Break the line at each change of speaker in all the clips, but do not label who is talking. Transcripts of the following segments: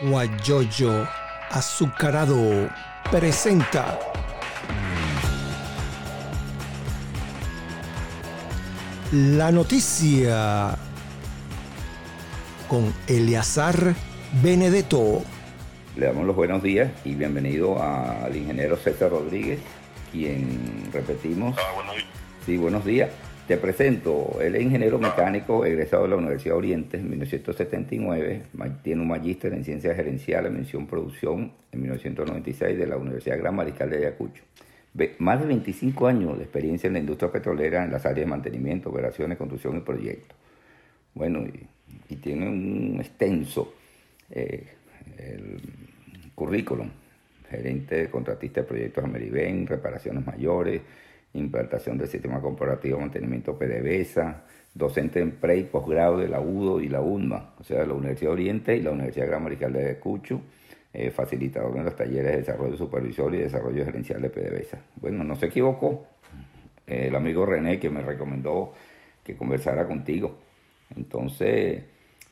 Guayoyo Azucarado presenta la noticia con Eleazar Benedetto.
Le damos los buenos días y bienvenido al ingeniero César Rodríguez, quien repetimos.
Ah, buenos días.
Sí, buenos días. Te presento, él es ingeniero mecánico, egresado de la Universidad de Oriente en 1979, tiene un magíster en ciencias gerenciales, mención producción en 1996 de la Universidad Gran Mariscal de Ayacucho. Más de 25 años de experiencia en la industria petrolera en las áreas de mantenimiento, operaciones, construcción y proyectos. Bueno, y, tiene un extenso eh, currículum, gerente contratista de proyectos Ameriben, reparaciones mayores, implantación del sistema corporativo de mantenimiento PDVSA, docente en pre y posgrado de la UDO y la UNMA, o sea, la Universidad de Oriente y la Universidad Gran Mariscal de Ayacucho, eh, facilitador en los talleres de desarrollo supervisor y desarrollo gerencial de PDVSA. Bueno, no se equivocó el amigo René que me recomendó que conversara contigo. Entonces,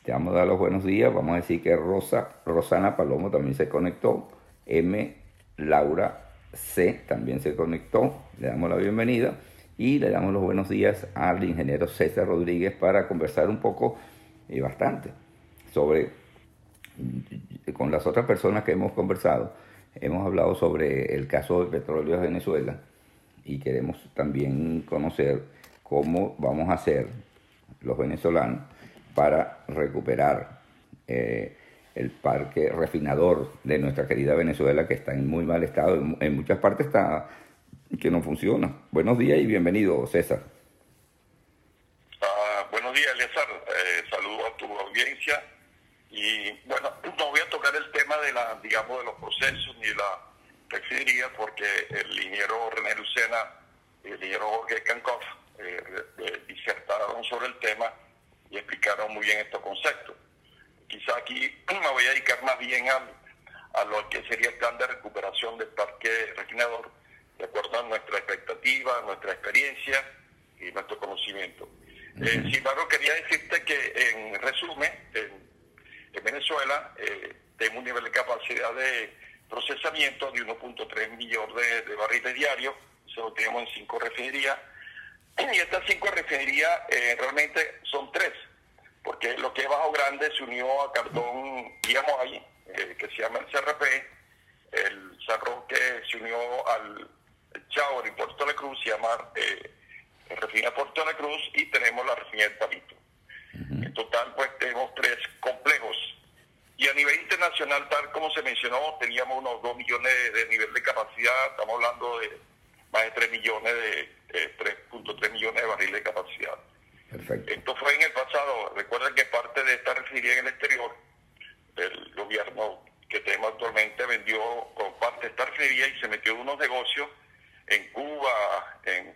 te vamos a dar los buenos días. Vamos a decir que Rosa, Rosana Palomo también se conectó. M. Laura C también se conectó, le damos la bienvenida y le damos los buenos días al ingeniero César Rodríguez para conversar un poco y bastante sobre, con las otras personas que hemos conversado, hemos hablado sobre el caso de petróleo de Venezuela y queremos también conocer cómo vamos a hacer los venezolanos para recuperar eh, el parque refinador de nuestra querida Venezuela, que está en muy mal estado, en, muchas partes está que no funciona. Buenos días y bienvenido, César.
Ah, buenos días, César. Eh, saludo a tu audiencia. Y bueno, no voy a tocar el tema de la, digamos, de los procesos ni la refinería, porque el ingeniero René Lucena y el ingeniero Jorge Cancoff eh, eh, disertaron sobre el tema y explicaron muy bien estos conceptos. Quizá aquí me voy a dedicar más bien a, a lo que sería el plan de recuperación del parque refinador, de acuerdo a nuestra expectativa, nuestra experiencia y nuestro conocimiento. Eh, sin embargo, quería decirte que, en resumen, en, Venezuela eh, tenemos un nivel de capacidad de procesamiento de 1.3 millones de, barriles diarios, eso lo tenemos en cinco refinerías, y estas cinco refinerías eh, realmente son tres porque lo que es Bajo Grande se unió a Cardón digamos ahí, eh, que se llama el CRP, el San Roque se unió al Chao y Puerto de la Cruz, se llama eh, Refina Puerto de la Cruz, y tenemos la refinería del Palito. En total, pues tenemos tres complejos. Y a nivel internacional, tal como se mencionó, teníamos unos 2 millones de, nivel de capacidad, estamos hablando de más de 3 millones de, 3.3 millones de barriles de capacidad. Esto fue en el pasado. Recuerden que parte de esta refinería en el exterior, el gobierno que tenemos actualmente vendió con parte de esta refinería y se metió en unos negocios en Cuba, en,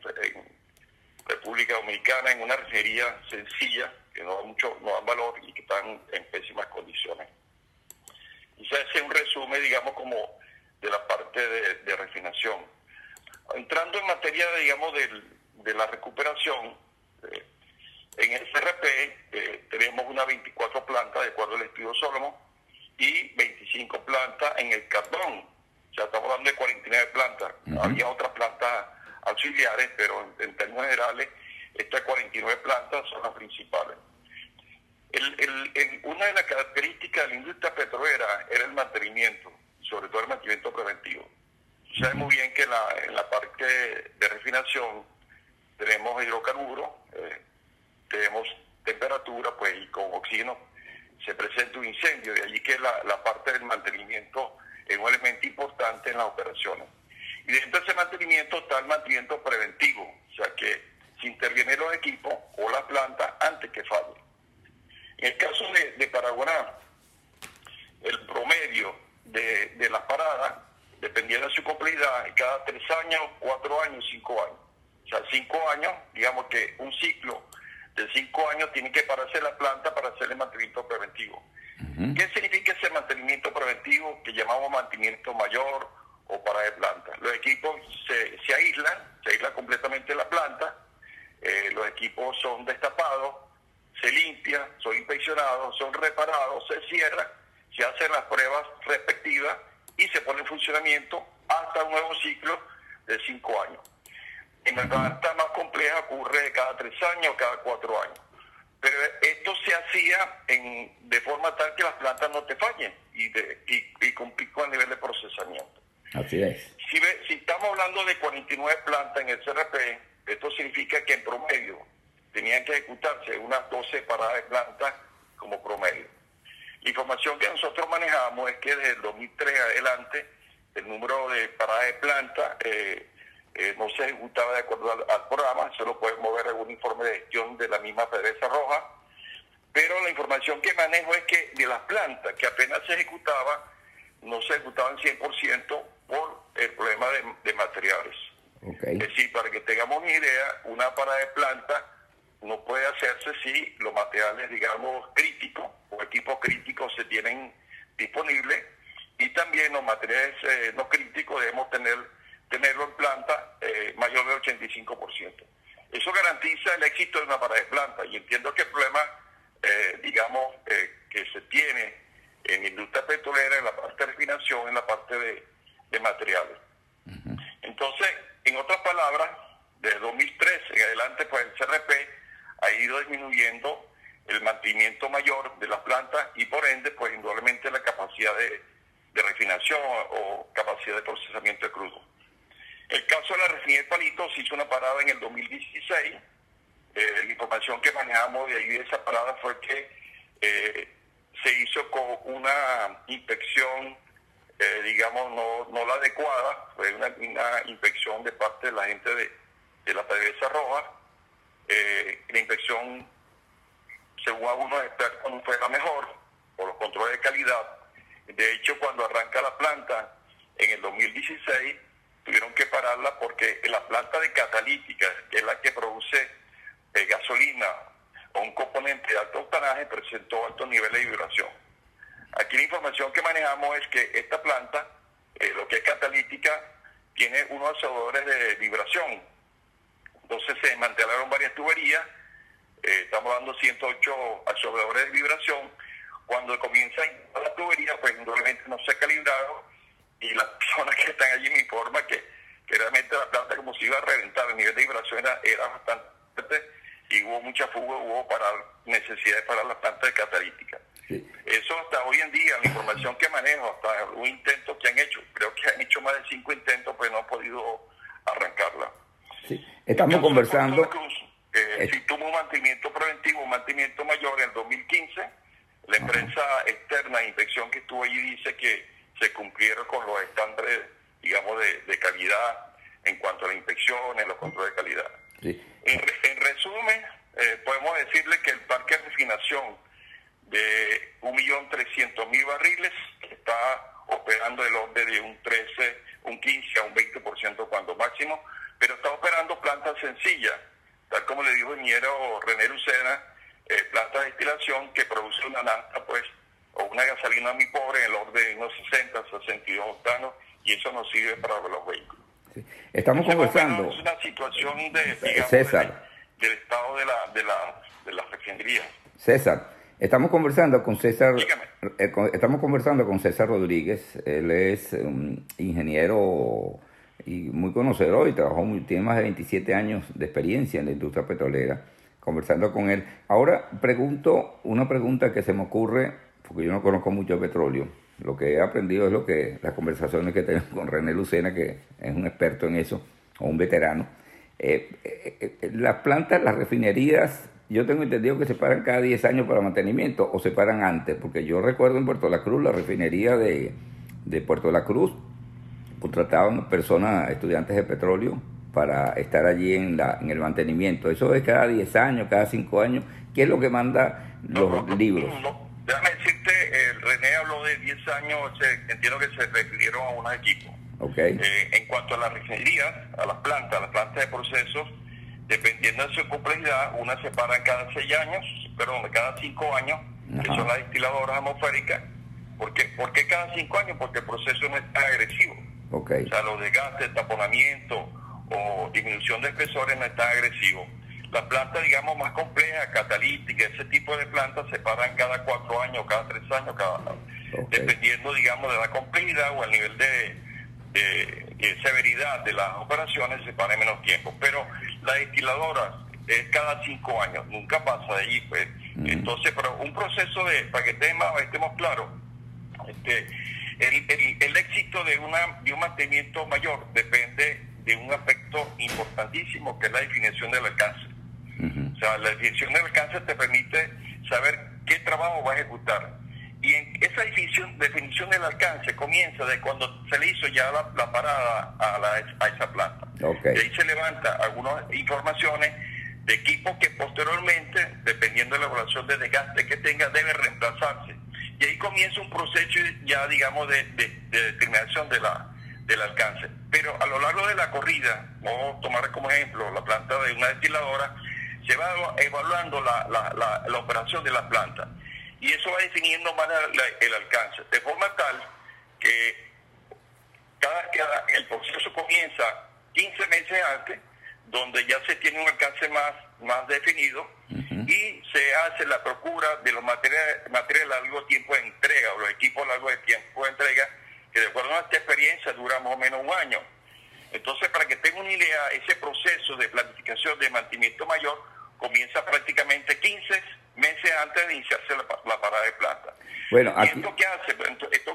República Dominicana, en una refinería sencilla, que no da mucho, no da valor y que están en pésimas condiciones. Y se hace un resumen, digamos, como de la parte de, refinación. Entrando en materia, digamos, de la recuperación, eh, en el CRP eh, tenemos unas 24 plantas, de acuerdo al estudio Solomon, y 25 plantas en el carbón. O sea, estamos hablando de 49 plantas. Había otras plantas auxiliares, pero en, términos generales, estas 49 plantas son las principales. una de las características de la industria petrolera era el mantenimiento, sobre todo el mantenimiento preventivo. Sabemos muy bien que en la, en la parte de refinación tenemos hidrocarburos, eh, tenemos temperatura, pues y con oxígeno se presenta un incendio, de allí que la, la parte del mantenimiento es un elemento importante en las operaciones. Y dentro de ese mantenimiento está el mantenimiento preventivo, o sea que se intervienen los equipos o la planta antes que falle. En el caso de, de Paraguaná, el promedio de, de las paradas, dependiendo de su complejidad, cada tres años, cuatro años, cinco años. O sea, cinco años, digamos que un ciclo de cinco años tiene que pararse la planta para hacer el mantenimiento preventivo. ¿Qué significa ese mantenimiento preventivo que llamamos mantenimiento mayor o para de planta? Los equipos se, se aíslan, se aísla completamente la planta, eh, los equipos son destapados, se limpia, son inspeccionados, son reparados, se cierran, se hacen las pruebas respectivas y se pone en funcionamiento hasta un nuevo ciclo de cinco años. En la planta más compleja ocurre cada tres años, cada cuatro años. Pero esto se hacía en, de forma tal que las plantas no te fallen y, de, y, con pico a nivel de procesamiento.
Así es.
Si, si estamos hablando de 49 plantas en el CRP, esto significa que en promedio tenían que ejecutarse unas 12 paradas de plantas como promedio. La información que nosotros manejamos es que desde el 2003 adelante el número de paradas de plantas eh, eh, no se ejecutaba de acuerdo al, programa, se lo puede mover algún informe de gestión de la misma PDVSA Roja, pero la información que manejo es que de las plantas que apenas se ejecutaba, no se ejecutaban 100% por el problema de, materiales. Es decir, para que tengamos una idea, una parada de planta no puede hacerse si los materiales, digamos, críticos o equipos críticos se tienen disponibles y también los materiales eh, no críticos debemos tener tenerlo en planta eh, mayor del 85%. Eso garantiza el éxito de una parada de planta y entiendo que el problema, eh, digamos, que se tiene en industria petrolera, en la parte de refinación, en la parte de, materiales. Entonces, en otras palabras, desde 2013 en adelante, pues el CRP ha ido disminuyendo el mantenimiento mayor de las plantas y por ende, pues indudablemente la capacidad de, refinación o capacidad de procesamiento de crudo. El caso de la refinería de Palito se hizo una parada en el 2016. Eh, la información que manejamos de ahí de esa parada fue que eh, se hizo con una inspección, eh, digamos, no, la adecuada, fue una, inspección de parte de la gente de, de la PDVSA Roja, eh, la inspección, según algunos expertos, no fue la mejor por los controles de calidad. De hecho, cuando arranca la planta en el 2016, tuvieron que pararla porque la planta de catalítica, que es la que produce eh, gasolina o un componente de alto octanaje, presentó altos niveles de vibración. Aquí la información que manejamos es que esta planta, eh, lo que es catalítica, tiene unos absorbedores de vibración entonces se desmantelaron varias tuberías, eh, estamos dando 108 absorbedores de vibración. Cuando comienza la tubería, pues indudablemente no se ha calibrado y las personas que están allí me informan que, realmente la planta como se iba a reventar, el nivel de vibración era, bastante fuerte y hubo mucha fuga, hubo para necesidad de parar la planta de catalítica. Eso hasta hoy en día, la información que manejo, hasta un intento que han hecho, creo que han hecho más de cinco intentos, pues no han podido arrancarla.
Estamos conversando.
Eh, si tuvo un mantenimiento preventivo, un mantenimiento mayor en 2015, la empresa externa de inspección que estuvo allí dice que se cumplieron con los estándares, digamos, de, calidad en cuanto a la inspección, en los controles de calidad. En, resumen, eh, podemos decirle que el parque de refinación de 1.300.000 barriles está operando el orden de un 13, un 15 a un 20% cuando máximo, pero está operando plantas sencillas, tal como le dijo el ingeniero René Lucena, eh, planta de destilación que produce una nafta, pues, o una gasolina muy pobre en el orden de unos 60, 62 octanos, y eso no sirve para los vehículos.
Estamos conversando.
Es una situación de, digamos, César. del estado de la, de la, de la refinería.
César, estamos conversando con César. Eh, estamos conversando con César Rodríguez. Él es un ingeniero y muy conocedor y trabajó muy, tiene más de 27 años de experiencia en la industria petrolera, conversando con él. Ahora pregunto una pregunta que se me ocurre, porque yo no conozco mucho de petróleo. Lo que he aprendido es lo que las conversaciones que tengo con René Lucena, que es un experto en eso, o un veterano. Eh, eh, eh, las plantas, las refinerías, yo tengo entendido que se paran cada 10 años para mantenimiento o se paran antes, porque yo recuerdo en Puerto La Cruz, la refinería de, Puerto La Cruz, contrataban personas, estudiantes de petróleo, para estar allí en el mantenimiento. Eso es cada 10 años, cada 5 años. ¿Qué es lo que manda los libros?
Déjame decirte, el René habló de 10 años, entiendo que se refirieron a unos equipos.
Okay.
Eh, en cuanto a las refinerías, a las plantas, a las plantas de procesos, dependiendo de su complejidad, unas se paran cada 6 años, perdón, cada 5 años, que son las destiladoras atmosféricas. ¿Por qué? ¿Por qué cada 5 años? Porque el proceso no es tan agresivo.
Okay.
O sea, los desgastes, taponamiento o disminución de espesores no están agresivos. Las plantas, digamos, más complejas, catalíticas, ese tipo de plantas se paran cada cuatro años, cada tres años, cada dependiendo, digamos, de la complejidad o el nivel de, de, severidad de las operaciones, se pare menos tiempo. Pero la destiladora es cada cinco años, nunca pasa de allí, pues. Entonces, pero un proceso de, para que estemos, estemos claros, este, el, el, éxito de, una, de un mantenimiento mayor depende de un aspecto importantísimo que es la definición del alcance. O sea, la definición del alcance te permite saber qué trabajo va a ejecutar. Y en esa definición, definición del alcance comienza de cuando se le hizo ya la, parada a, la, a, esa planta.
Okay.
Y ahí se levanta algunas informaciones de equipos que posteriormente, dependiendo de la evaluación de desgaste que tenga, debe reemplazarse. Y ahí comienza un proceso ya, digamos, de, determinación de la, del alcance. Pero a lo largo de la corrida, vamos a tomar como ejemplo la planta de una destiladora, se va evaluando la, la, la, operación de la planta. Y eso va definiendo más el alcance. De forma tal que cada, cada el proceso comienza 15 meses antes, donde ya se tiene un alcance más, más definido y se hace la procura de los materiales, materiales a largo tiempo de entrega o los equipos a largo tiempo de entrega, que de acuerdo a esta experiencia dura más o menos un año. Entonces, para que tengan una idea, ese proceso de planificación de mantenimiento mayor comienza prácticamente 15 meses antes de iniciarse la, parada de planta.
Bueno,
¿Y esto qué hace? Pues, esto, esto,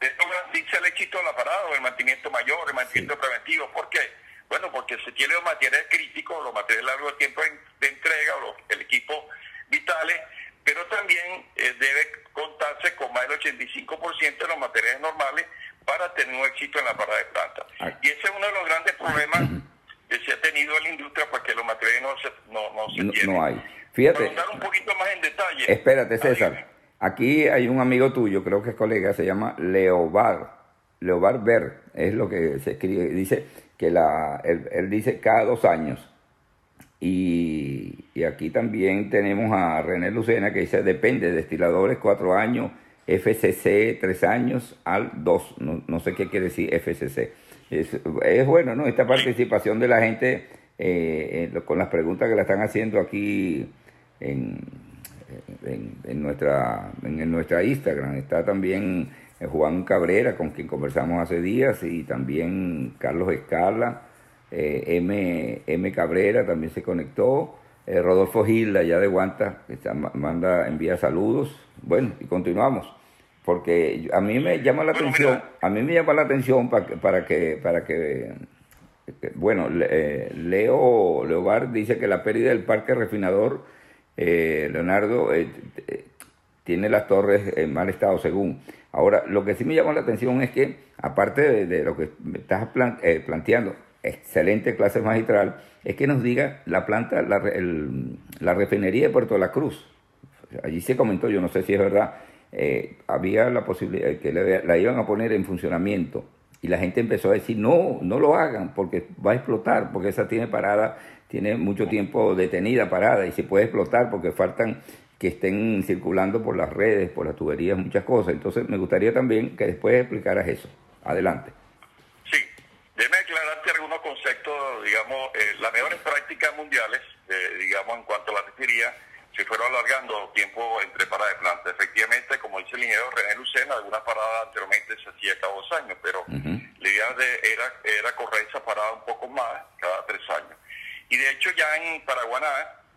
esto garantiza el éxito de la parada o el mantenimiento mayor, el mantenimiento preventivo. ¿Por qué? Bueno, porque se tiene los materiales críticos, los materiales largo de tiempo de entrega, o el equipo vitales, pero también eh, debe contarse con más del 85% de los materiales normales para tener un éxito en la parada de planta. Ah. Y ese es uno de los grandes problemas que se ha tenido en la industria, porque los materiales no se, no, no se tienen.
No hay. Fíjate.
Para un poquito más en detalle.
Espérate, César. Aquí hay un amigo tuyo, creo que es colega, se llama Leobar. Leobar Ver, es lo que se escribe. Dice, que la, él, dice cada dos años. Y, aquí también tenemos a René Lucena que dice depende, destiladores cuatro años, FCC tres años, al dos, no, sé qué quiere decir FCC. Es, bueno, ¿no? Esta participación de la gente eh, con las preguntas que la están haciendo aquí en, en, nuestra, en nuestra Instagram. Está también eh, Juan Cabrera, con quien conversamos hace días, y también Carlos Escala, eh, M, M, Cabrera también se conectó, eh, Rodolfo Gil, allá de Guanta, que manda, envía saludos. Bueno, y continuamos, porque a mí me llama la atención, a mí me llama la atención para que, para que, para que bueno, Leo Leobar dice que la pérdida del parque refinador, Leonardo, tiene las torres en mal estado según. Ahora, lo que sí me llama la atención es que, aparte de, lo que me estás eh, planteando, excelente clase magistral, es que nos diga la planta, la, la refinería de Puerto La Cruz. Allí se comentó, yo no sé si es verdad, eh, había la posibilidad que la iban a poner en funcionamiento y la gente empezó a decir, no, no lo hagan porque va a explotar, porque esa tiene parada, tiene mucho tiempo detenida, parada y se puede explotar porque faltan que estén circulando por las redes, por las tuberías, muchas cosas. Entonces me gustaría también que después explicaras eso. Adelante.
Sí, algunos conceptos, digamos, eh, las mejores prácticas mundiales, eh, digamos, en cuanto a la refinería, se fueron alargando tiempo entre paradas de planta. Efectivamente, como dice el ingeniero René Lucena, algunas paradas anteriormente se hacía cada dos años, pero la idea de, era, era correr esa parada un poco más cada tres años. Y de hecho ya en Paraguaná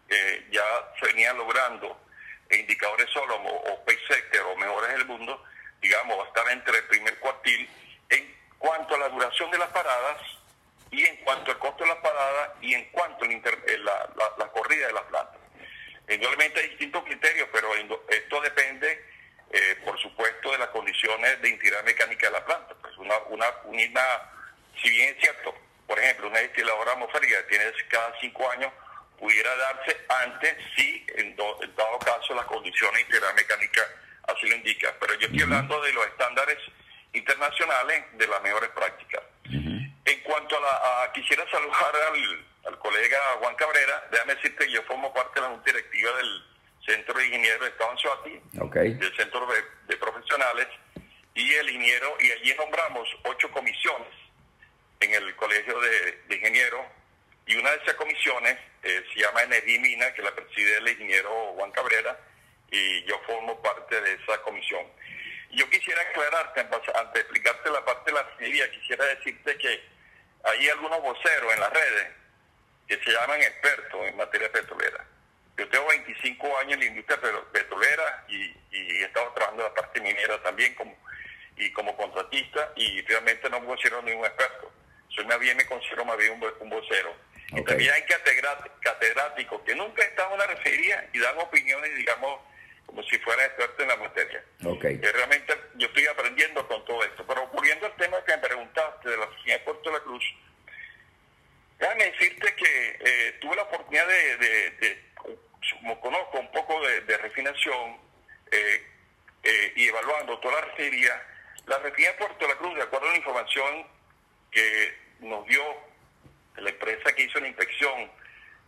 eh, ya se venía logrando indicadores solo o PaySector o mejores del mundo, digamos, estar entre el primer cuartil en cuanto a la duración de las paradas y en cuanto al costo de las paradas y en cuanto a eh, la, la, corrida de las plantas. Indudablemente hay distintos criterios, pero esto depende, eh, por supuesto, de las condiciones de integridad mecánica de la planta. Pues una, una, una, si bien es cierto, por ejemplo, una destiladora atmosférica tiene cada cinco años pudiera darse antes si en, dado caso las condiciones integral mecánica así lo indican. Pero yo estoy hablando de los estándares internacionales de las mejores prácticas. En cuanto a la, quisiera saludar al, colega Juan Cabrera, déjame decirte que yo formo parte de la junta directiva del Centro de Ingenieros de Estado en Suati, del Centro de, Profesionales, y el ingeniero, y allí nombramos ocho comisiones en el Colegio de, de Ingenieros y una de esas comisiones eh, se llama Energía y Mina, que la preside el ingeniero Juan Cabrera, y yo formo parte de esa comisión. Yo quisiera aclararte, antes de explicarte la parte de la refinería, quisiera decirte que hay algunos voceros en las redes que se llaman expertos en materia petrolera. Yo tengo 25 años en la industria petrolera y, he estado trabajando en la parte minera también como, y como contratista y realmente no me considero ningún experto. Soy más bien, me considero más bien un, vocero. Y también hay catedráticos que nunca están en una refería y dan opiniones, digamos, como si fuera experto en la materia.
Okay.
Realmente yo estoy aprendiendo con todo esto. Pero volviendo al tema que me preguntaste de la oficina de Puerto de la Cruz, déjame decirte que eh, tuve la oportunidad de, como conozco un poco de, refinación eh, eh, y evaluando toda la refinería, la refinería de Puerto de la Cruz, de acuerdo a la información que nos dio la empresa que hizo la inspección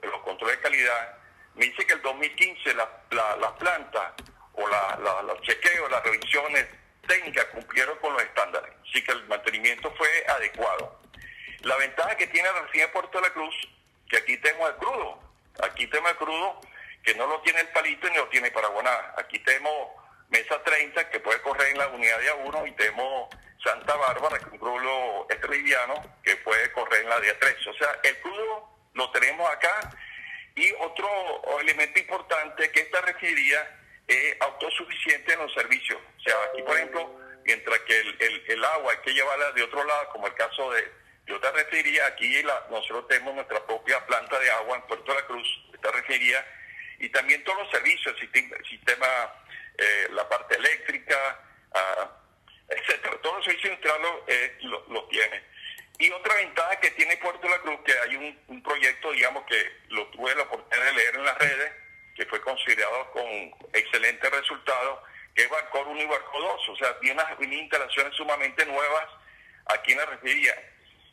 de los controles de calidad, me dice que el 2015 la, la, planta o la, los chequeos, las revisiones técnicas cumplieron con los estándares, así que el mantenimiento fue adecuado. La ventaja que tiene la de Puerto de la Cruz, que aquí tenemos el crudo, aquí tenemos el crudo que no lo tiene el palito ni lo tiene Paraguaná, aquí tenemos Mesa 30 que puede correr en la unidad de A1 y tenemos Santa Bárbara, que es un crudo liviano que puede correr en la de A3. O sea, el crudo lo tenemos acá y otro elemento importante que esta refinería es autosuficiente en los servicios. O sea, aquí, por ejemplo, mientras que el, agua hay que llevarla de otro lado, como el caso de, de otra refinería, aquí nosotros tenemos nuestra propia planta de agua en Puerto de la Cruz, esta refinería, y también todos los servicios, el sistema, eh, la parte eléctrica, uh, etcétera. Todos los servicios industriales eh, lo, tiene. Y otra ventaja que tiene Puerto de la Cruz, que hay un, proyecto, digamos, que lo tuve la oportunidad de leer en las redes, que fue considerado con excelentes resultados, que es Barcor 1 y Barco 2. O sea, tiene unas, instalaciones sumamente nuevas aquí en la refinería.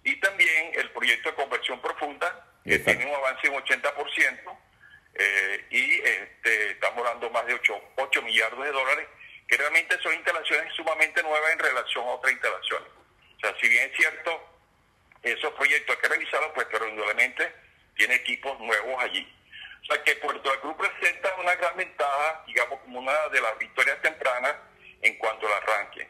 Y también el proyecto de conversión profunda, que tiene un avance de un 80%, eh, y este, estamos dando más de 8, 8 millardos de dólares, que realmente son instalaciones sumamente nuevas en relación a otras instalaciones. O sea, si bien es cierto, esos proyectos que revisarlos, pues pero indudablemente tiene equipos nuevos allí. O sea que Puerto de Cruz presenta una gran ventaja, digamos, como una de las victorias tempranas en cuanto al arranque.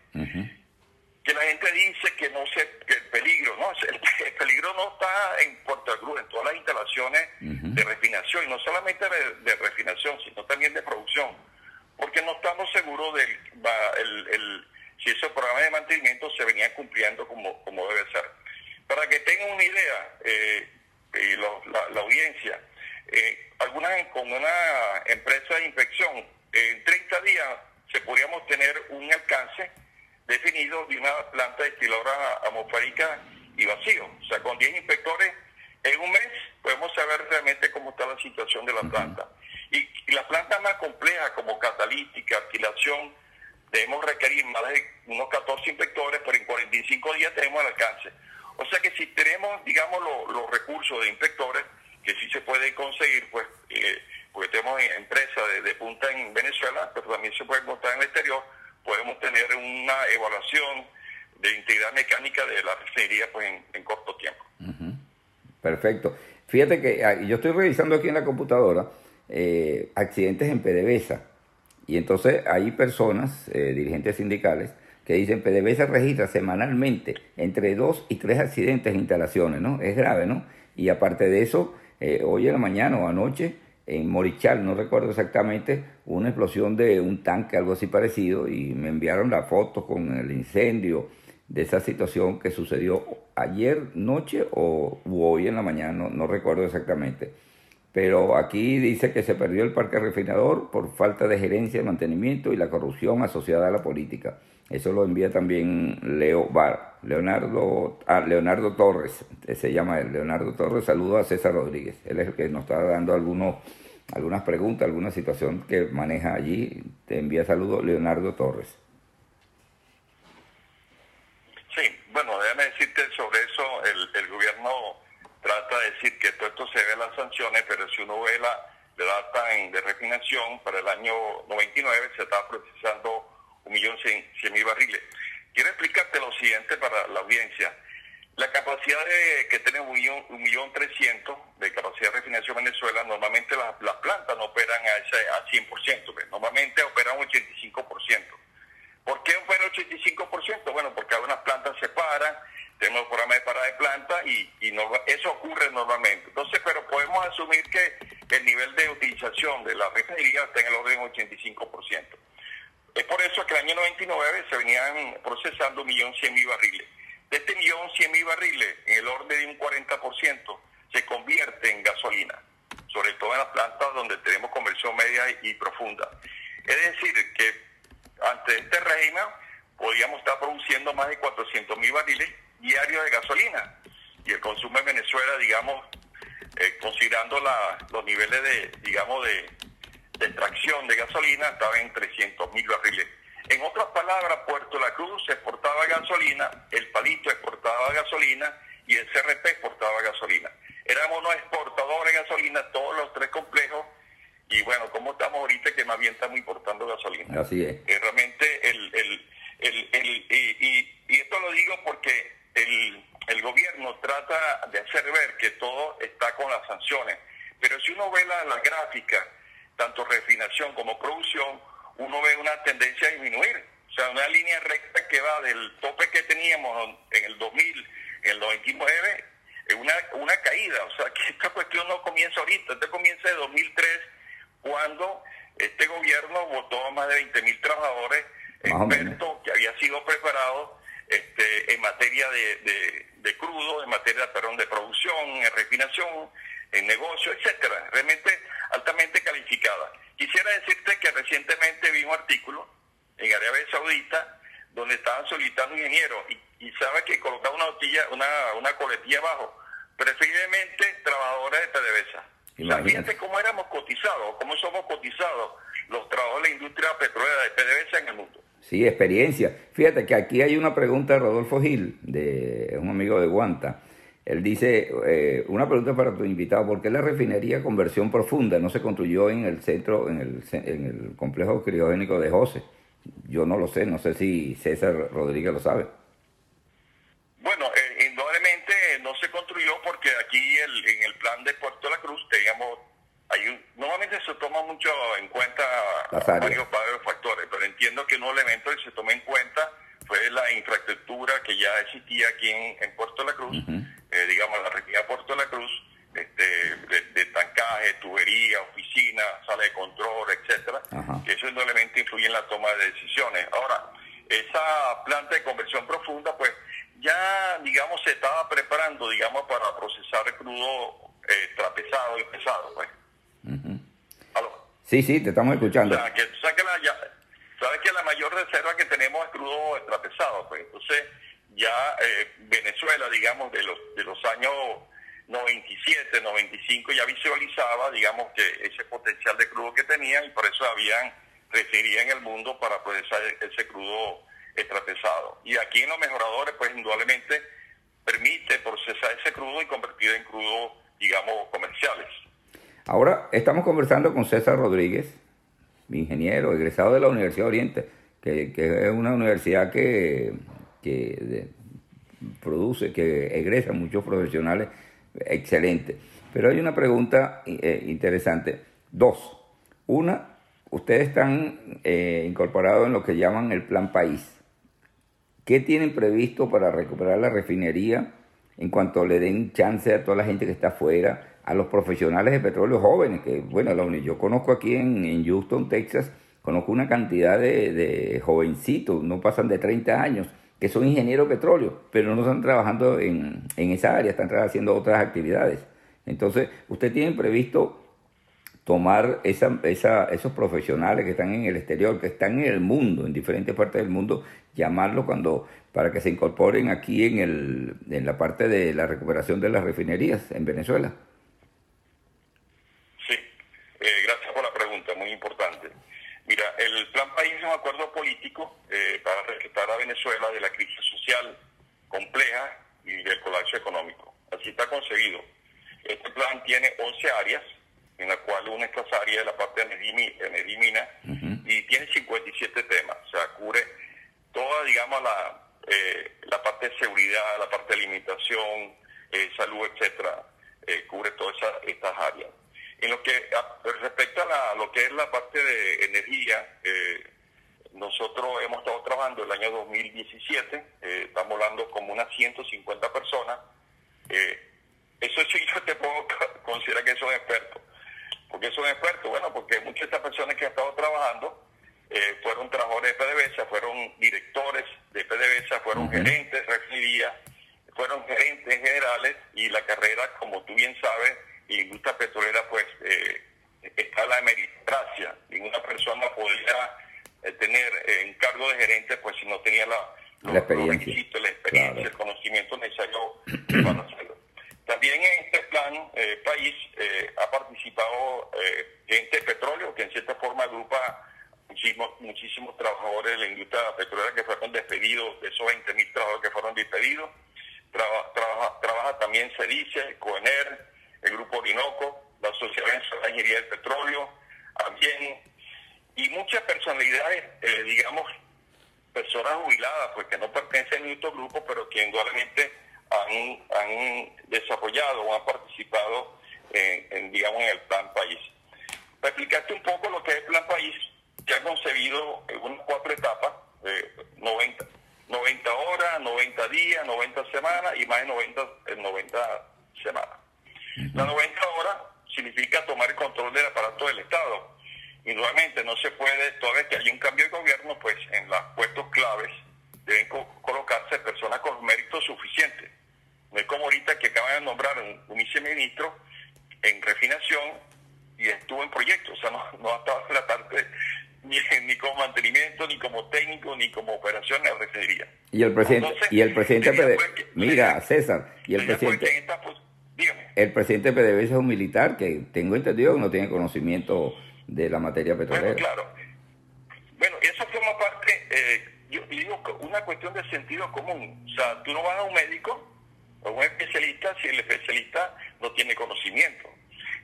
Que la gente dice que no sé, que el peligro, no, el, peligro no está en Puerto de Cruz, en todas las instalaciones de refinación, y no solamente de, refinación, sino también de producción, porque no estamos seguros del el, si esos programas de mantenimiento se venían cumpliendo como, como debe ser. Para que tengan una idea, eh, y la, audiencia, eh, algunas con una empresa de inspección, en 30 días se podríamos tener un alcance definido de una planta destiladora atmosférica y vacío. O sea, con 10 inspectores en un mes podemos saber realmente cómo está la situación de la planta. Y, la planta más compleja como catalítica, alquilación, debemos requerir más de unos 14 inspectores, pero en 45 días tenemos el alcance. O sea que si tenemos, digamos, los recursos de inspectores, que sí se puede conseguir, pues, eh, porque tenemos empresas de, punta en Venezuela, pero también se puede encontrar en el exterior, podemos tener una evaluación de integridad mecánica de la refinería pues, en, corto tiempo.
Perfecto. Fíjate que ah, yo estoy revisando aquí en la computadora eh, accidentes en PDVSA. Y entonces hay personas, eh, dirigentes sindicales, que dicen PDVSA registra semanalmente entre dos y tres accidentes en instalaciones, ¿no? Es grave, ¿no? Y aparte de eso, eh, hoy en la mañana o anoche, en Morichal, no recuerdo exactamente, una explosión de un tanque, algo así parecido, y me enviaron la foto con el incendio de esa situación que sucedió ayer noche o hoy en la mañana, no recuerdo exactamente. Pero aquí dice que se perdió el parque refinador por falta de gerencia de mantenimiento y la corrupción asociada a la política. Eso lo envía también Leo Bar, Leonardo, ah, Leonardo Torres, se llama él, Leonardo Torres. Saludo a César Rodríguez. Él es el que nos está dando algunos, algunas preguntas, alguna situación que maneja allí. Te envía saludos Leonardo Torres.
su novela le datan de refinación para el año 99, se está procesando un millón cien mil barriles. Quiero explicarte lo siguiente para la audiencia. La capacidad de, que tiene un millón, un millón trescientos de capacidad de refinación en Venezuela, normalmente las, plantas no operan a, ese, a 100%, ¿ves? normalmente operan un 85%. ¿Por qué opera 85%? Bueno, porque algunas plantas se paran, tenemos programas de parada de planta y, eso ocurre normalmente. Entonces, pero podemos asumir que el nivel de utilización de la refinería está en el orden del 85%. Es por eso que el año 99 se venían procesando 1.100.000 barriles. De este 1.100.000 barriles, en el orden de un 40% se convierte en gasolina, sobre todo en las plantas donde tenemos conversión media y profunda. Es decir, que ante este régimen podíamos estar produciendo más de 400.000 barriles diarios de gasolina. Y el consumo en Venezuela, digamos, eh, considerando los niveles de, digamos, de, extracción de gasolina, estaba en 300.000 barriles. En otras palabras, Puerto La Cruz exportaba gasolina, el Palito exportaba gasolina y el CRP exportaba gasolina. Éramos unos exportadores de gasolina, todos los tres complejos, y bueno, ¿cómo estamos ahorita que más bien estamos importando gasolina?
Así es.
Eh, realmente, el, el, el, el y, y, esto lo digo porque el, el gobierno trata de hacer ver que todo está con las sanciones, pero si uno ve la, la gráfica, tanto refinación como producción, uno ve una tendencia a disminuir. O sea, una línea recta que va del tope que teníamos en el 2000, en el 99, una, una caída. O sea, que esta cuestión no comienza ahorita, este comienza de 2003, cuando este gobierno votó a más de 20 mil trabajadores expertos que había sido preparado este, en materia de, de, crudo, en materia perdón, de producción, en refinación, en negocio, etcétera. Realmente altamente calificada. Quisiera decirte que recientemente vi un artículo en Arabia Saudita donde estaban solicitando ingenieros y, y sabe que colocaba una notilla, una, una coletilla abajo, preferiblemente trabajadores de PDVSA. Imagínate cómo éramos cotizados, cómo somos cotizados los trabajadores de la industria petrolera de PDVSA en el mundo.
Sí, experiencia. Fíjate que aquí hay una pregunta de Rodolfo Gil, de un amigo de Guanta. Él dice, eh, una pregunta para tu invitado, ¿por qué la refinería conversión profunda no se construyó en el centro, en el, en el complejo criogénico de José? Yo no lo sé, no sé si César Rodríguez lo sabe.
Bueno, eh, indudablemente no se construyó porque aquí el, en el plan de Puerto La Cruz teníamos, hay normalmente se toma mucho en cuenta varios, varios entiendo que un elemento que se toma en cuenta fue la infraestructura que ya existía aquí en, Puerto La Cruz, eh, digamos la región Puerto La Cruz, este, de, tancaje, tubería, oficina, sala de control, etcétera, que eso indudablemente influye en la toma de decisiones. Ahora, esa planta de conversión profunda, pues ya, digamos, se estaba preparando, digamos, para procesar el crudo eh, trapezado y pesado, pues.
Sí, sí, te estamos escuchando.
O sea, que, sabes que la mayor reserva que tenemos es crudo trapezado, pues. Entonces, ya eh, Venezuela, digamos, de los, de los años 97, 95 ya visualizaba, digamos, que ese potencial de crudo que tenían y por eso habían en el mundo para procesar ese crudo extrapesado. Y aquí en los mejoradores, pues indudablemente permite procesar ese crudo y convertirlo en crudo, digamos, comerciales.
Ahora estamos conversando con César Rodríguez, ingeniero, egresado de la Universidad Oriente, que, es una universidad que, que produce, que egresa muchos profesionales excelentes. Pero hay una pregunta eh, interesante. Dos. Una, ustedes están eh, incorporados en lo que llaman el Plan País. ¿Qué tienen previsto para recuperar la refinería en cuanto le den chance a toda la gente que está afuera, a los profesionales de petróleo jóvenes? Que, bueno, yo conozco aquí en, en Houston, Texas, conozco una cantidad de, de jovencitos, no pasan de 30 años, que son ingenieros de petróleo, pero no están trabajando en, en esa área, están haciendo otras actividades. Entonces, ¿usted tiene previsto tomar esa, esa, esos profesionales que están en el exterior, que están en el mundo, en diferentes partes del mundo, llamarlos cuando, para que se incorporen aquí en, el, en la parte de la recuperación de las refinerías en Venezuela?
Sí, eh, gracias por la pregunta, muy importante. Mira, es un acuerdo político eh, para rescatar a Venezuela de la crisis social compleja y del colapso económico. Así está concebido. Este plan tiene 11 áreas, en la cual una es las áreas de la parte de energía mina, y tiene 57 temas. O sea, cubre toda, digamos, la, eh, la parte de seguridad, la parte de alimentación, eh, salud, etcétera. cubre todas estas áreas. En lo que respecta a lo que es la parte de energía, eh, nosotros hemos estado trabajando el año 2017, eh, estamos hablando como unas 150 personas. Eh, eso sí yo te puedo considerar que son expertos, porque son expertos? Bueno, porque muchas de estas personas que han estado trabajando eh, fueron trabajadores de PDVSA, fueron directores de PDVSA, fueron gerentes de refinería, fueron gerentes generales y la carrera, como tú bien sabes, industria petrolera, pues eh, está la meritocracia. Ninguna persona podía tener en cargo de gerente, pues si no tenía la,
la experiencia,
la experiencia el conocimiento necesario para hacerlo. También en este plan país ha participado gente de petróleo, que en cierta forma agrupa muchísimos, muchísimos trabajadores de la industria petrolera que fueron despedidos, de esos 20.000 trabajadores que fueron despedidos. trabaja también Cerice, Coener, el Grupo Orinoco, la Sociedad de Ingeniería del Petróleo, también, y muchas personalidades, eh, digamos, personas jubiladas, pues que no pertenecen a estos grupos, pero que indudablemente han, han desarrollado o han participado en, digamos, en el Plan País. Para explicarte un poco lo que es el Plan País, que ha concebido unas cuatro etapas, de 90, 90 horas, 90 días, 90 semanas y más de 90, 90 semanas. La 90 horas significa tomar el control del aparato del Estado. Y nuevamente no se puede, toda vez que hay un cambio de gobierno, pues en los puestos claves deben colocarse personas con méritos suficientes. No es como ahorita que acaban de nombrar un, un viceministro en refinación y estuvo en proyectos, o sea, no, no ha estado en la parte ni, ni como mantenimiento, ni como técnico, ni como operación de refinería.
Y el presidente, y el presidente mira, César, y el presidente, el presidente PDVSA es un militar que tengo entendido que no tiene conocimiento de la materia petrolera.
Bueno, claro. Bueno, eso forma parte, eh, yo digo, una cuestión de sentido común. O sea, tú no vas a un médico o un especialista si el especialista no tiene conocimiento.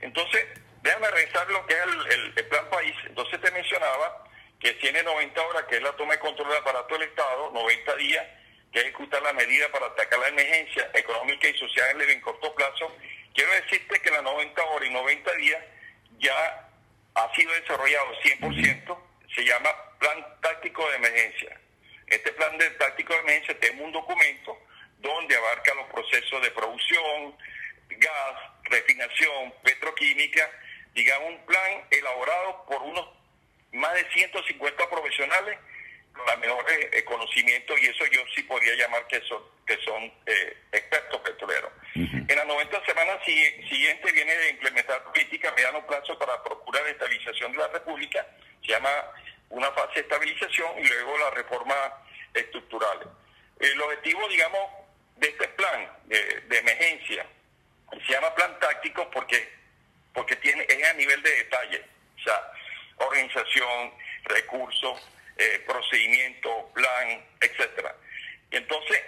Entonces, Déjame revisar lo que es el, plan país. Entonces te mencionaba que tiene 90 horas, que es la toma de control del aparato del Estado, 90 días, que ejecutar la medida para atacar la emergencia económica y social en el corto plazo. Quiero decirte que la 90 horas y 90 días ya ha sido desarrollado 100%, se llama Plan Táctico de Emergencia. Este plan de táctico de emergencia tiene un documento donde abarca los procesos de producción, gas, refinación, petroquímica, digamos, un plan elaborado por unos más de 150 profesionales con los mejores eh, conocimientos y eso yo sí podría llamar que son, que son eh, expertos petroleros. En las 90 semanas siguientes viene de implementar política a mediano plazo para procurar la estabilización de la República, se llama una fase de estabilización y luego la reforma estructural. El objetivo, digamos, de este plan de emergencia se llama plan táctico porque porque tiene, es a nivel de detalle, o sea, organización, recursos, eh, procedimiento, plan, etcétera. Entonces,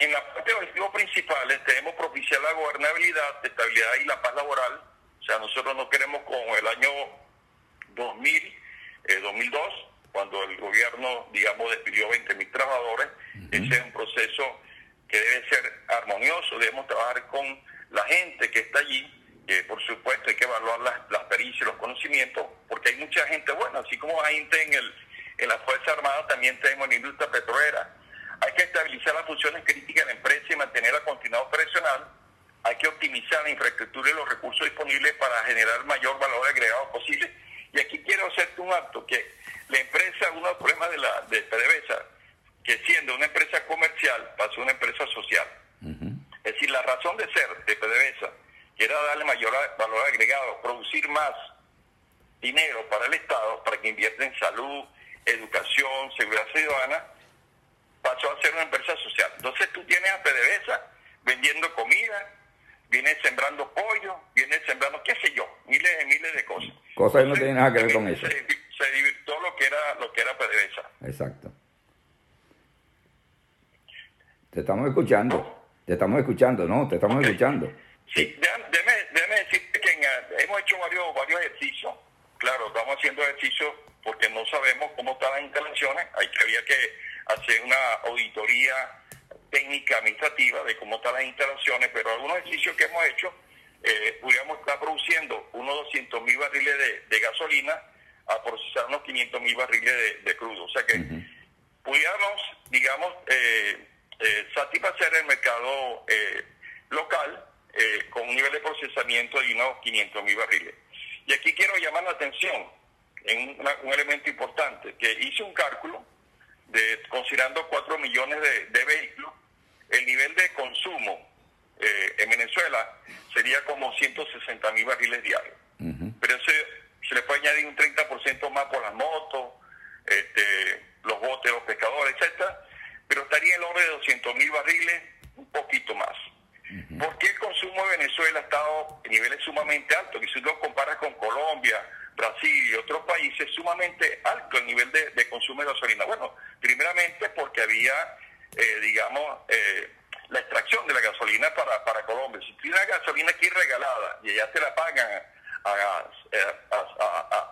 en la parte de objetivos principales tenemos propiciar la gobernabilidad, estabilidad y la paz laboral. O sea, nosotros no queremos como el año 2000, 2002, eh, cuando el gobierno, digamos, despidió 20.000 trabajadores. Ese es un proceso que debe ser armonioso, debemos trabajar con la gente que está allí por supuesto hay que evaluar las, las pericias y los conocimientos, porque hay mucha gente buena, así como hay gente en, el, en la Fuerza Armada, también tenemos en la industria petrolera. Hay que estabilizar las funciones críticas de la empresa y mantenerla continuidad operacional. Hay que optimizar la infraestructura y los recursos disponibles para generar mayor valor agregado posible. Y aquí quiero hacerte un acto que la empresa, uno de los problemas de, la, de PDVSA, que siendo una empresa comercial, pasó a una empresa social. Es decir, la razón de ser de PDVSA era darle mayor valor agregado, producir más dinero para el Estado, para que invierta en salud, educación, seguridad ciudadana, una empresa social. Entonces tú tienes a PDVSA vendiendo comida, viene sembrando pollo, viene sembrando, qué sé yo, miles de miles de cosas.
Cosas que no tienen nada que ver con eso.
Se, se divirtió lo que era lo que era PDVSA.
Exacto. Te estamos escuchando, te estamos escuchando, ¿no? Te estamos escuchando.
Sí, déjame, decirte que hemos hecho varios, varios ejercicios. Claro, estamos haciendo ejercicios porque no sabemos cómo están las instalaciones. Hay que, había que hacer una auditoría técnica administrativa de cómo están las instalaciones, pero algunos ejercicios que hemos hecho, eh, pudiéramos estar produciendo unos 200 mil barriles de, gasolina a procesar unos 500 mil barriles de, crudo. O sea que pudiéramos, digamos, eh, eh, satisfacer el mercado eh, local eh, con un nivel de procesamiento de unos 500 mil barriles. Y aquí quiero llamar la atención en un elemento importante, que hice un cálculo de considerando 4 millones de, vehículos, el nivel de consumo eh, en Venezuela sería como 160 mil barriles diarios. Pero eso se le puede añadir un 30% más por las motos, este, los botes, los pescadores, etcétera, pero estaría en el orden de 200 mil barriles, un poquito más. ¿Por qué el consumo de Venezuela ha estado en niveles sumamente altos? Y si lo comparas con Colombia, Brasil y otros países, sumamente alto el nivel de, consumo de gasolina. Bueno, primeramente porque había, eh, digamos, eh, la extracción de la gasolina para, para Colombia. Si tienes gasolina aquí regalada y allá te la pagan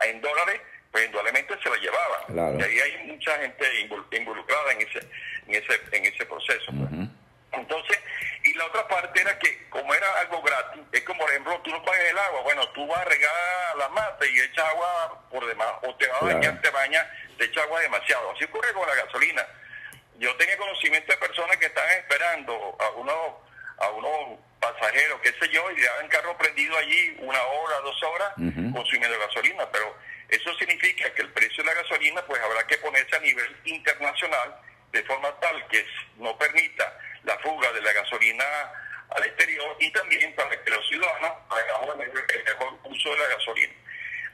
en dólares, pues indudablemente se la llevaban. Y ahí hay mucha gente involucrada en ese, en ese, en ese proceso. Pues. Entonces, y la otra parte era que como era algo gratis, es como por ejemplo, tú no pagas el agua, bueno, tú vas a regar la mata y echas agua por demás, o te vas a bañar, te bañas, te echas agua demasiado. Así ocurre con la gasolina. Yo tengo conocimiento de personas que están esperando a unos, a unos pasajeros, qué sé yo, y dejan carro prendido allí una hora, dos horas, consumiendo gasolina, pero eso significa que el precio de la gasolina pues habrá que ponerse a nivel internacional de forma tal que no permita la fuga de la gasolina al exterior y también para que los ciudadanos hagamos el mejor uso de la gasolina.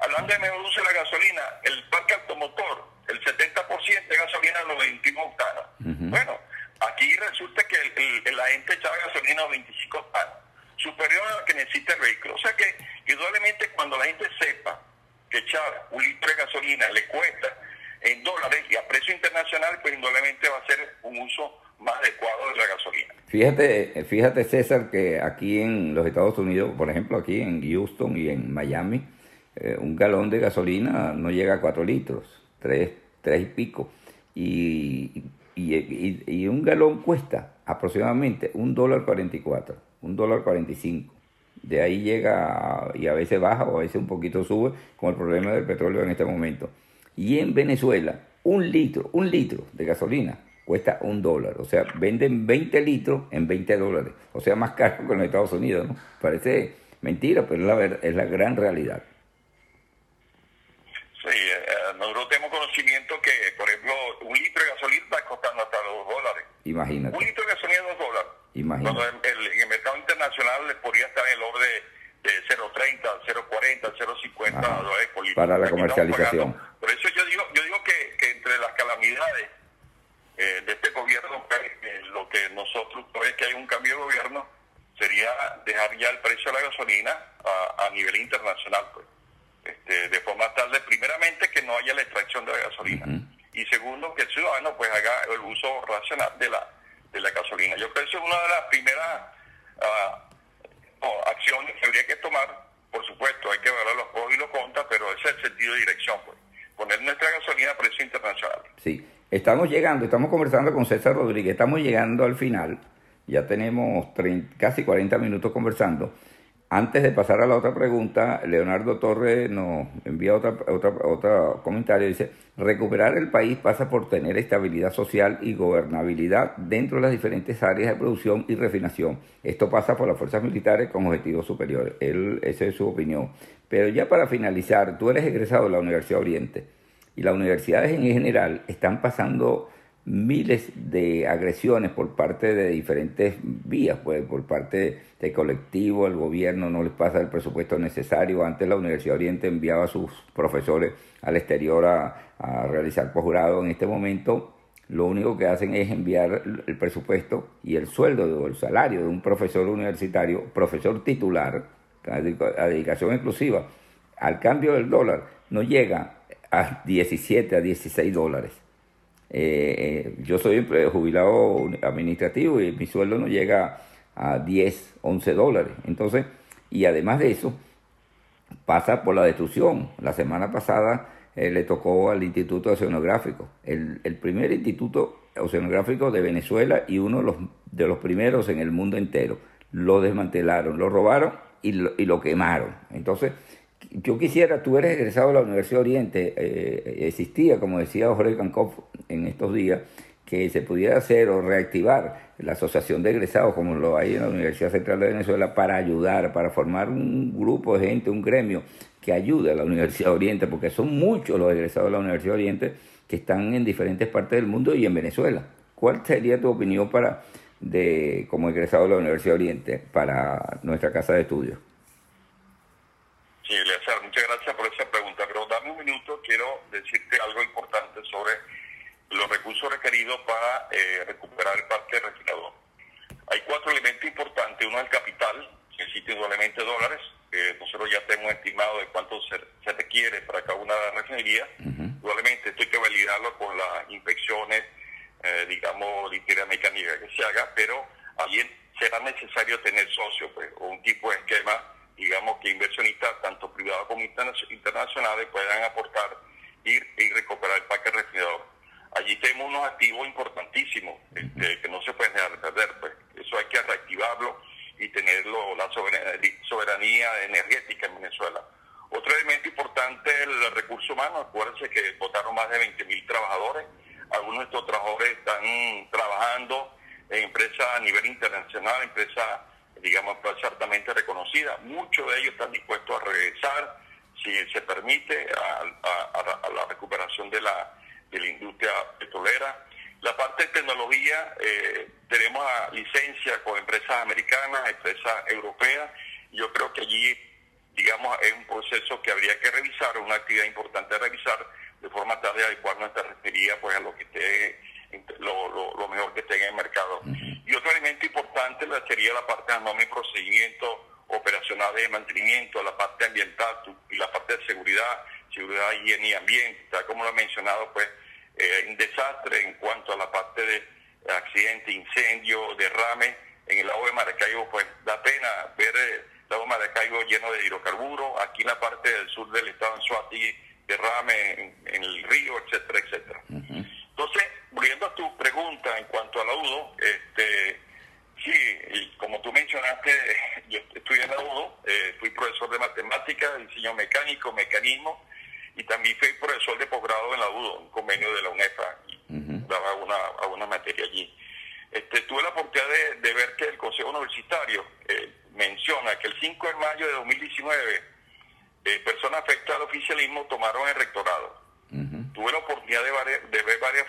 Hablando de mejor uso de la gasolina, el parque automotor, el 70% de gasolina a los 21 octanos. Bueno, aquí resulta que la gente echaba gasolina a 25 octanos, superior a lo que necesita el vehículo. O sea que, indudablemente, cuando la gente sepa que echar un litro de gasolina le cuesta en dólares y a precio internacional, pues indudablemente va a ser un uso más adecuado de la gasolina.
Fíjate, fíjate César, que aquí en los Estados Unidos, por ejemplo, aquí en Houston y en Miami, eh, un galón de gasolina no llega a 4 litros, 3, tres y pico. Y, y, un galón cuesta aproximadamente un dólar 44, un dólar 45. De ahí llega y a veces baja o a veces un poquito sube con el problema del petróleo en este momento. Y en Venezuela, un litro, un litro de gasolina cuesta un dólar. O sea, venden 20 litros en 20 dólares. O sea, más caro que en los Estados Unidos, ¿no? Parece mentira, pero es la, es la gran realidad.
Sí, eh, nosotros tenemos conocimiento que, por ejemplo, un litro de gasolina está costando hasta 2 dólares.
Imagínate.
Un litro de gasolina es 2 dólares.
Imagínate.
El, mercado internacional les podría estar en el orden de 0.30, 0.40, 0.50 dólares por litro.
Para la comercialización.
Por eso yo digo, yo digo que, que entre las calamidades eh, de este gobierno, eh, lo que nosotros, es que hay un cambio de gobierno, sería dejar ya el precio de la gasolina a, nivel internacional, pues. Este, de forma tal de, primeramente, que no haya la extracción de la gasolina. Y segundo, que el ciudadano pues haga el uso racional de la, de la gasolina. Yo creo que eso es una de las primeras uh, acciones que habría que tomar. Por supuesto, hay que ver los pros y los contras, pero ese es el sentido de dirección, pues. Poner nuestra gasolina a precio internacional.
Sí. Estamos llegando, estamos conversando con César Rodríguez, estamos llegando al final, ya tenemos casi 40 minutos conversando. Antes de pasar a la otra pregunta, Leonardo Torres nos envía otra, otra, otro comentario. Dice, recuperar el país pasa por tener estabilidad social y gobernabilidad dentro de las diferentes áreas de producción y refinación. Esto pasa por las fuerzas militares con objetivos superiores. Él, esa es su opinión. Pero ya para finalizar, tú eres egresado de la Universidad Oriente y las universidades en general están pasando miles de agresiones por parte de diferentes vías, pues por parte de colectivo, el gobierno no les pasa el presupuesto necesario. Antes la Universidad Oriente enviaba a sus profesores al exterior a, realizar posgrado. En este momento lo único que hacen es enviar el presupuesto y el sueldo o el salario de un profesor universitario, profesor titular, a dedicación exclusiva, al cambio del dólar, no llega a 17, a 16 dólares. Eh, eh, yo soy jubilado administrativo y mi sueldo no llega a 10, 11 dólares. Entonces, y además de eso, pasa por la destrucción. La semana pasada eh, le tocó al Instituto Oceanográfico, el, primer instituto oceanográfico de Venezuela y uno de los, primeros en el mundo entero. Lo desmantelaron, lo robaron y lo quemaron. Entonces, yo quisiera, tú eres egresado de la Universidad Oriente, eh, existía, como decía Jorge Cancoff en estos días, que se pudiera hacer o reactivar la asociación de egresados, como lo hay en la Universidad Central de Venezuela, para ayudar, para formar un grupo de gente, un gremio que ayude a la Universidad de Oriente, porque son muchos los egresados de la Universidad de Oriente que están en diferentes partes del mundo y en Venezuela. ¿Cuál sería tu opinión para de como egresado de la Universidad de Oriente para nuestra casa de estudios?
Sí, Eleazar, muchas gracias por esa pregunta, pero dame un minuto, quiero decirte algo importante sobre los recursos requeridos para eh, recuperar el parque refrigerador. Hay cuatro elementos importantes, uno es el capital, que necesita indudablemente dólares, nosotros ya tenemos estimado de cuánto se, requiere para cada una de las refinerías, probablemente esto hay que validarlo con las inspecciones, eh, digamos, de mecánica que se haga, pero también será necesario tener socios, pues, o un tipo de esquema, digamos, que inversionistas, tanto privados como internacionales, puedan aportar y, y recuperar el parque refrigerador. Allí tenemos unos activos importantísimos este, que no se pueden dejar de perder, pues. Eso hay que reactivarlo y tenerlo la soberanía energética en Venezuela. Otro elemento importante es el recurso humano. Acuérdense que votaron más de 20.000 trabajadores algunos de estos trabajadores están trabajando en empresas a nivel internacional, empresas, digamos, altamente reconocidas. Muchos de ellos están dispuestos a regresar, si se permite, a, la recuperación de la, de la industria petrolera. La parte de tecnología, eh, tenemos licencia con empresas americanas, empresas europeas. Yo creo que allí, digamos, es un proceso que habría que revisar, una actividad importante a revisar de forma tal de adecuar nuestra refinería pues, a lo que esté, lo, mejor que esté en el mercado. Y otro elemento importante sería la parte de norma y procedimientos operacionales de mantenimiento, la parte ambiental y la parte de seguridad, seguridad, higiene y ambiente, tal como lo he mencionado, pues eh, un desastre en cuanto a la parte de accidente, incendio, derrame. En el lago de Maracaibo, pues da pena ver eh, el lago de Maracaibo lleno de hidrocarburos. Aquí en la parte del sur del estado de Suati derrame en, el río, etcétera, etcétera. Entonces, volviendo a tu pregunta en cuanto al laudo, este, sí, como tú mencionaste, yo estudié en laudo, eh, fui profesor de matemáticas, diseño mecánico, mecanismo, y también fui profesor de posgrado en laudo, un convenio de la UNEFA, y daba una, alguna materia allí. Este, tuve la oportunidad de, ver que el Consejo Universitario eh, menciona que el 5 de mayo de 2019 eh, personas afectadas al oficialismo tomaron el rectorado. Tuve la oportunidad de, ver varias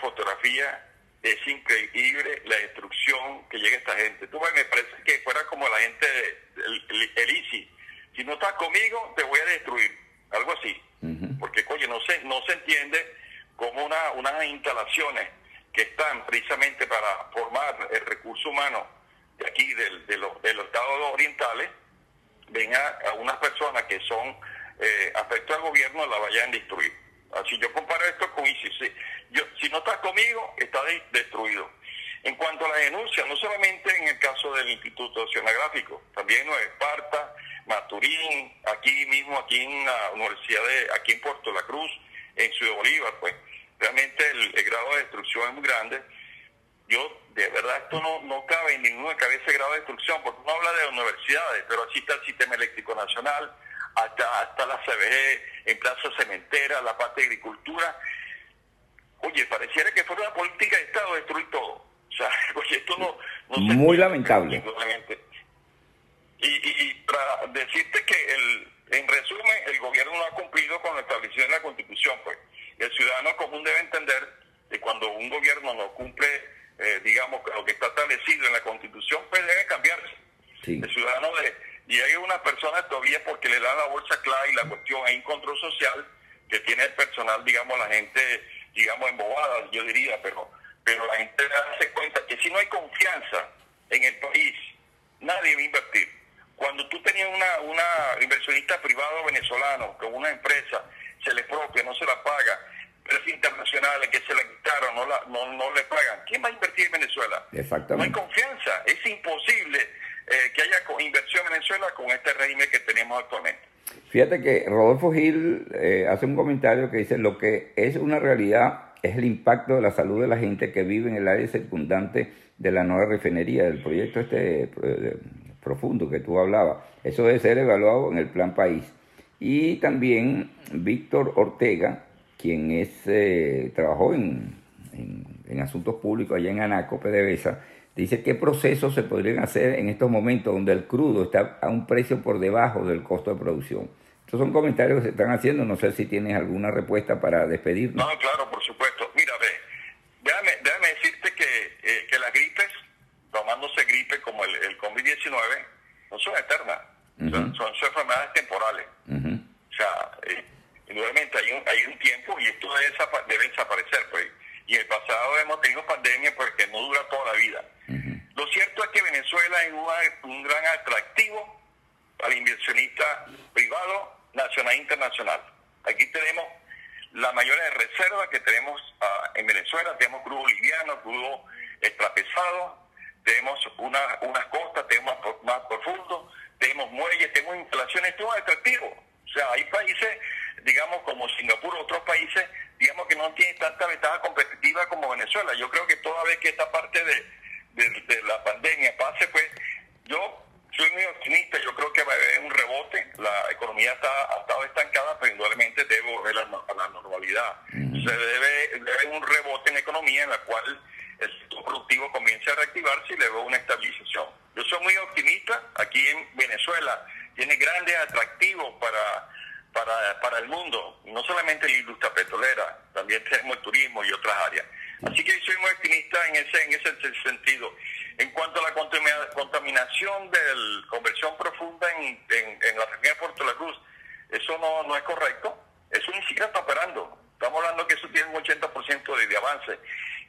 Es increíble la destrucción que llega esta gente. Tú me parece que fuera como la gente del el, ICI. Si no estás conmigo, te voy a destruir. Algo así. Porque, oye, no se, no se entiende cómo una, unas instalaciones que están precisamente para formar el recurso humano de aquí, del, de, los, de los estados orientales, ven a unas personas que son eh, afecto al gobierno la vayan a destruir. Así yo comparo esto con ISIS. Yo, si no estás conmigo, está destruido. En cuanto a la denuncia, no solamente en el caso del Instituto Oceanográfico, también en Esparta, Maturín, aquí mismo, aquí en la Universidad de, aquí en Puerto La Cruz, en Ciudad Bolívar, pues realmente el, grado de destrucción es muy grande. Yo, de verdad, esto no, no cabe en ninguna cabeza el grado de destrucción, porque uno habla de universidades, pero así está el Sistema Eléctrico Nacional, hasta, hasta la CBG, en Plaza Cementera, la parte de agricultura. Oye, pareciera que fuera una política de Estado destruir todo. O sea, oye, esto no, no
Muy lamentable.
Y, y, para decirte que, el, en resumen, el gobierno no ha cumplido con lo establecido en la Constitución, pues. El ciudadano común debe entender que cuando un gobierno no cumple, eh, digamos, lo que está establecido en la Constitución, pues debe cambiarse. El ciudadano de y hay unas personas todavía porque le dan la bolsa clara y la cuestión, hay un control social que tiene el personal, digamos, la gente, digamos, embobada, yo diría, pero, pero la gente hace cuenta que si no hay confianza en el país, nadie va a invertir. Cuando tú tenías una, una inversionista privado venezolano con una empresa, se le propia, no se la paga, empresas internacionales que se la quitaron, no, la, no, no le pagan, ¿quién va a invertir en Venezuela?
Exactamente.
No hay confianza, es imposible eh, que haya inversión en Venezuela con este régimen que tenemos actualmente.
Fíjate que Rodolfo Gil eh, hace un comentario que dice, lo que es una realidad es el impacto de la salud de la gente que vive en el área circundante de la nueva refinería, del proyecto este eh, profundo que tú hablabas. Eso debe ser evaluado en el plan país. Y también Víctor Ortega, quien es trabajó en, en, en, asuntos públicos allá en Anaco, PDVSA, Dice qué procesos se podrían hacer en estos momentos donde el crudo está a un precio por debajo del costo de producción. estos son comentarios que se están haciendo, no sé si tienes alguna respuesta para despedirnos.
No, claro, por supuesto. Mira, ve, déjame, déjame decirte que, eh, que las gripes, tomándose gripe como el, el COVID-19, no son eternas, son, son, enfermedades temporales. O sea, eh, indudablemente hay un, hay un tiempo y esto debe, debe desaparecer, pues. Y el pasado hemos tenido pandemias pues, que no dura toda la vida. Lo cierto es que Venezuela es un gran atractivo al inversionista privado, nacional e internacional. Aquí tenemos la mayor reserva que tenemos uh, en Venezuela, tenemos crudo boliviano, crudo extrapesado, tenemos una, unas costas, tenemos más, más profundo, tenemos muelles, tenemos instalaciones, todo atractivo. O sea, hay países, digamos, como Singapur, otros países, digamos, que no tienen tanta ventaja competitiva como Venezuela. Yo creo que toda vez que esta parte de, de, de la pandemia pase, pues yo soy muy optimista, yo creo que va a haber un rebote, la economía está, ha estado estancada, pero indudablemente debe volver a, la normalidad. Se debe, debe un rebote en la economía en la cual el sector productivo comience a reactivarse y luego una estabilización. Yo soy muy optimista, aquí en Venezuela tiene grandes atractivos para, para, para el mundo, no solamente la industria petrolera, también tenemos el turismo y otras áreas. Así que soy muy optimista en ese, en ese sentido. En cuanto a la contaminación de la conversión profunda en, en, la región de Puerto La Cruz, eso no, no es correcto. Eso ni siquiera está operando. Estamos hablando que eso tiene un 80% de, de, avance.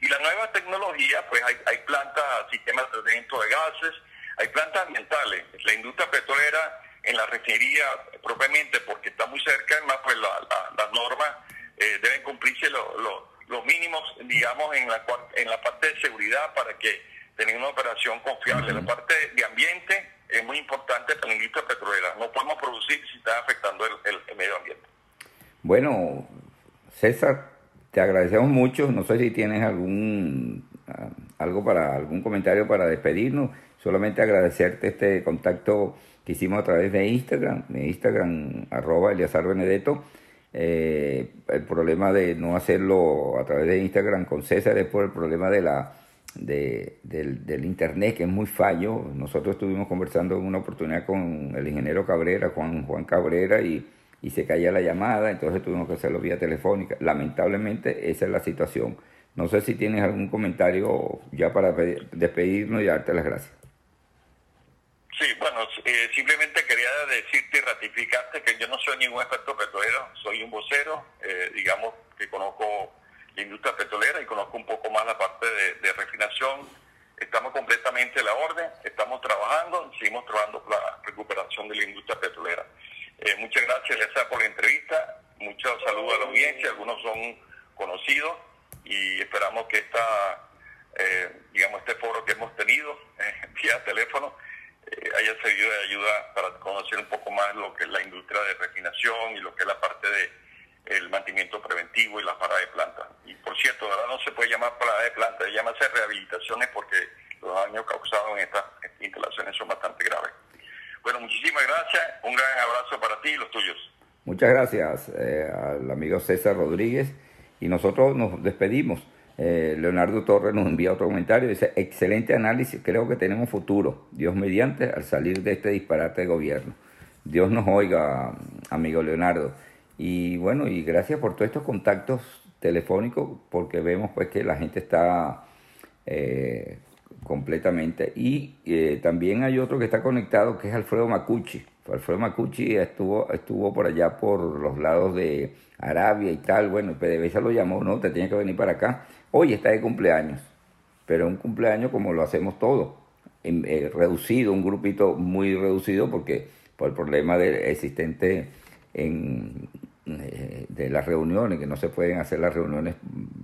Y la nueva tecnología, pues hay, hay plantas, sistemas de tratamiento de gases, hay plantas ambientales. La industria petrolera en la refinería propiamente, porque está muy cerca, además, pues las normas eh, deben cumplirse los mínimos, digamos, en la, en la parte de seguridad para que tener una operación confiable. La parte de ambiente es muy importante para la industria petrolera. No podemos producir si está afectando el, medio ambiente.
Bueno, César, te agradecemos mucho. No sé si tienes algún ah, algo para algún comentario para despedirnos. Solamente agradecerte este contacto que hicimos a través de Instagram, de Instagram arroba Eliazar Benedetto. Eh, el problema de no hacerlo a través de Instagram con César es por el problema de la de, del, Internet, que es muy fallo. Nosotros estuvimos conversando en una oportunidad con el ingeniero Cabrera, Juan, Juan Cabrera, y, y se caía la llamada, entonces tuvimos que hacerlo vía telefónica. Lamentablemente esa es la situación. No sé si tienes algún comentario ya para despedirnos y darte las gracias.
Sí, bueno, eh, simplemente quería decirte y ratificarte que yo no soy ningún experto petrolero, soy un vocero, eh, digamos que conozco la industria petrolera y conozco un poco más la parte de, refinación. Estamos completamente a la orden, estamos trabajando, seguimos trabajando por la recuperación de la industria petrolera. Eh, muchas gracias, Lesa, por la entrevista. Muchos saludos a la audiencia, algunos son conocidos y esperamos que esta, eh, digamos, este foro que hemos tenido eh, vía teléfono haya servido de ayuda para conocer un poco más lo que es la industria de refinación y lo que es la parte de el mantenimiento preventivo y la parada de planta. Y por cierto, ahora no se puede llamar parada de planta, se llama rehabilitaciones porque los daños causados en estas instalaciones son bastante graves. Bueno, muchísimas gracias, un gran abrazo para ti y los tuyos.
Muchas gracias eh, al amigo César Rodríguez y nosotros nos despedimos. Eh, Leonardo Torres nos envía otro comentario, dice, excelente análisis, creo que tenemos futuro, Dios mediante, al salir de este disparate de gobierno. Dios nos oiga, amigo Leonardo. Y bueno, y gracias por todos estos contactos telefónicos, porque vemos pues que la gente está eh, completamente. Y eh, también hay otro que está conectado, que es Alfredo Macucci. Alfredo Macucci estuvo, estuvo por allá por los lados de Arabia y tal. Bueno, PDVSA lo llamó, no, te tiene que venir para acá. Hoy está de cumpleaños, pero un cumpleaños como lo hacemos todos, eh, reducido, un grupito muy reducido, porque por el problema de, existente en, eh, de las reuniones, que no se pueden hacer las reuniones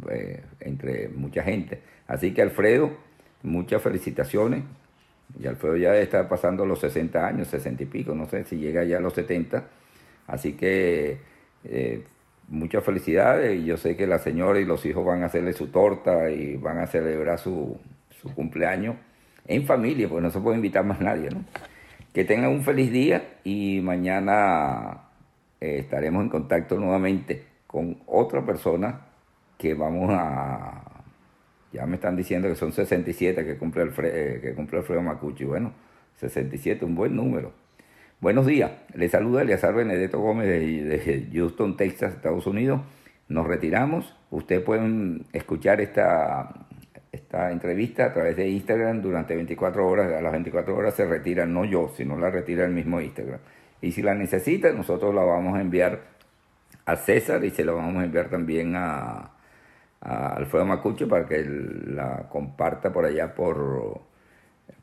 eh, entre mucha gente. Así que Alfredo, muchas felicitaciones. Y Alfredo ya está pasando los 60 años, 60 y pico, no sé si llega ya a los 70. Así que eh, muchas felicidades y yo sé que la señora y los hijos van a hacerle su torta y van a celebrar su, su cumpleaños en familia, porque no se puede invitar más nadie, ¿no? Que tengan un feliz día y mañana eh, estaremos en contacto nuevamente con otra persona que vamos a... Ya me están diciendo que son 67 que cumple, el eh, que cumple Alfredo Macucci. Bueno, 67, un buen número. Buenos días, le saluda Eleazar Benedetto Gómez de, Houston, Texas, Estados Unidos. Nos retiramos. Ustedes pueden escuchar esta, esta entrevista a través de Instagram durante 24 horas. A las 24 horas se retira, no yo, sino la retira el mismo Instagram. Y si la necesita, nosotros la vamos a enviar a César y se la vamos a enviar también a, a Alfredo Macucho para que la comparta por allá por,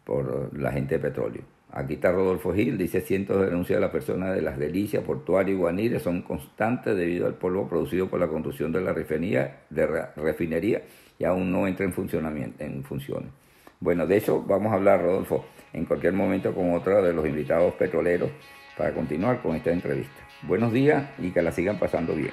por la gente de petróleo. Aquí está Rodolfo Gil, dice cientos de denuncias de las personas de las delicias, portuario y guanires son constantes debido al polvo producido por la construcción de la refinería, de refinería y aún no entra en funcionamiento, en funciones. Bueno, de eso vamos a hablar, Rodolfo, en cualquier momento con otro de los invitados petroleros para continuar con esta entrevista. Buenos días y que la sigan pasando bien.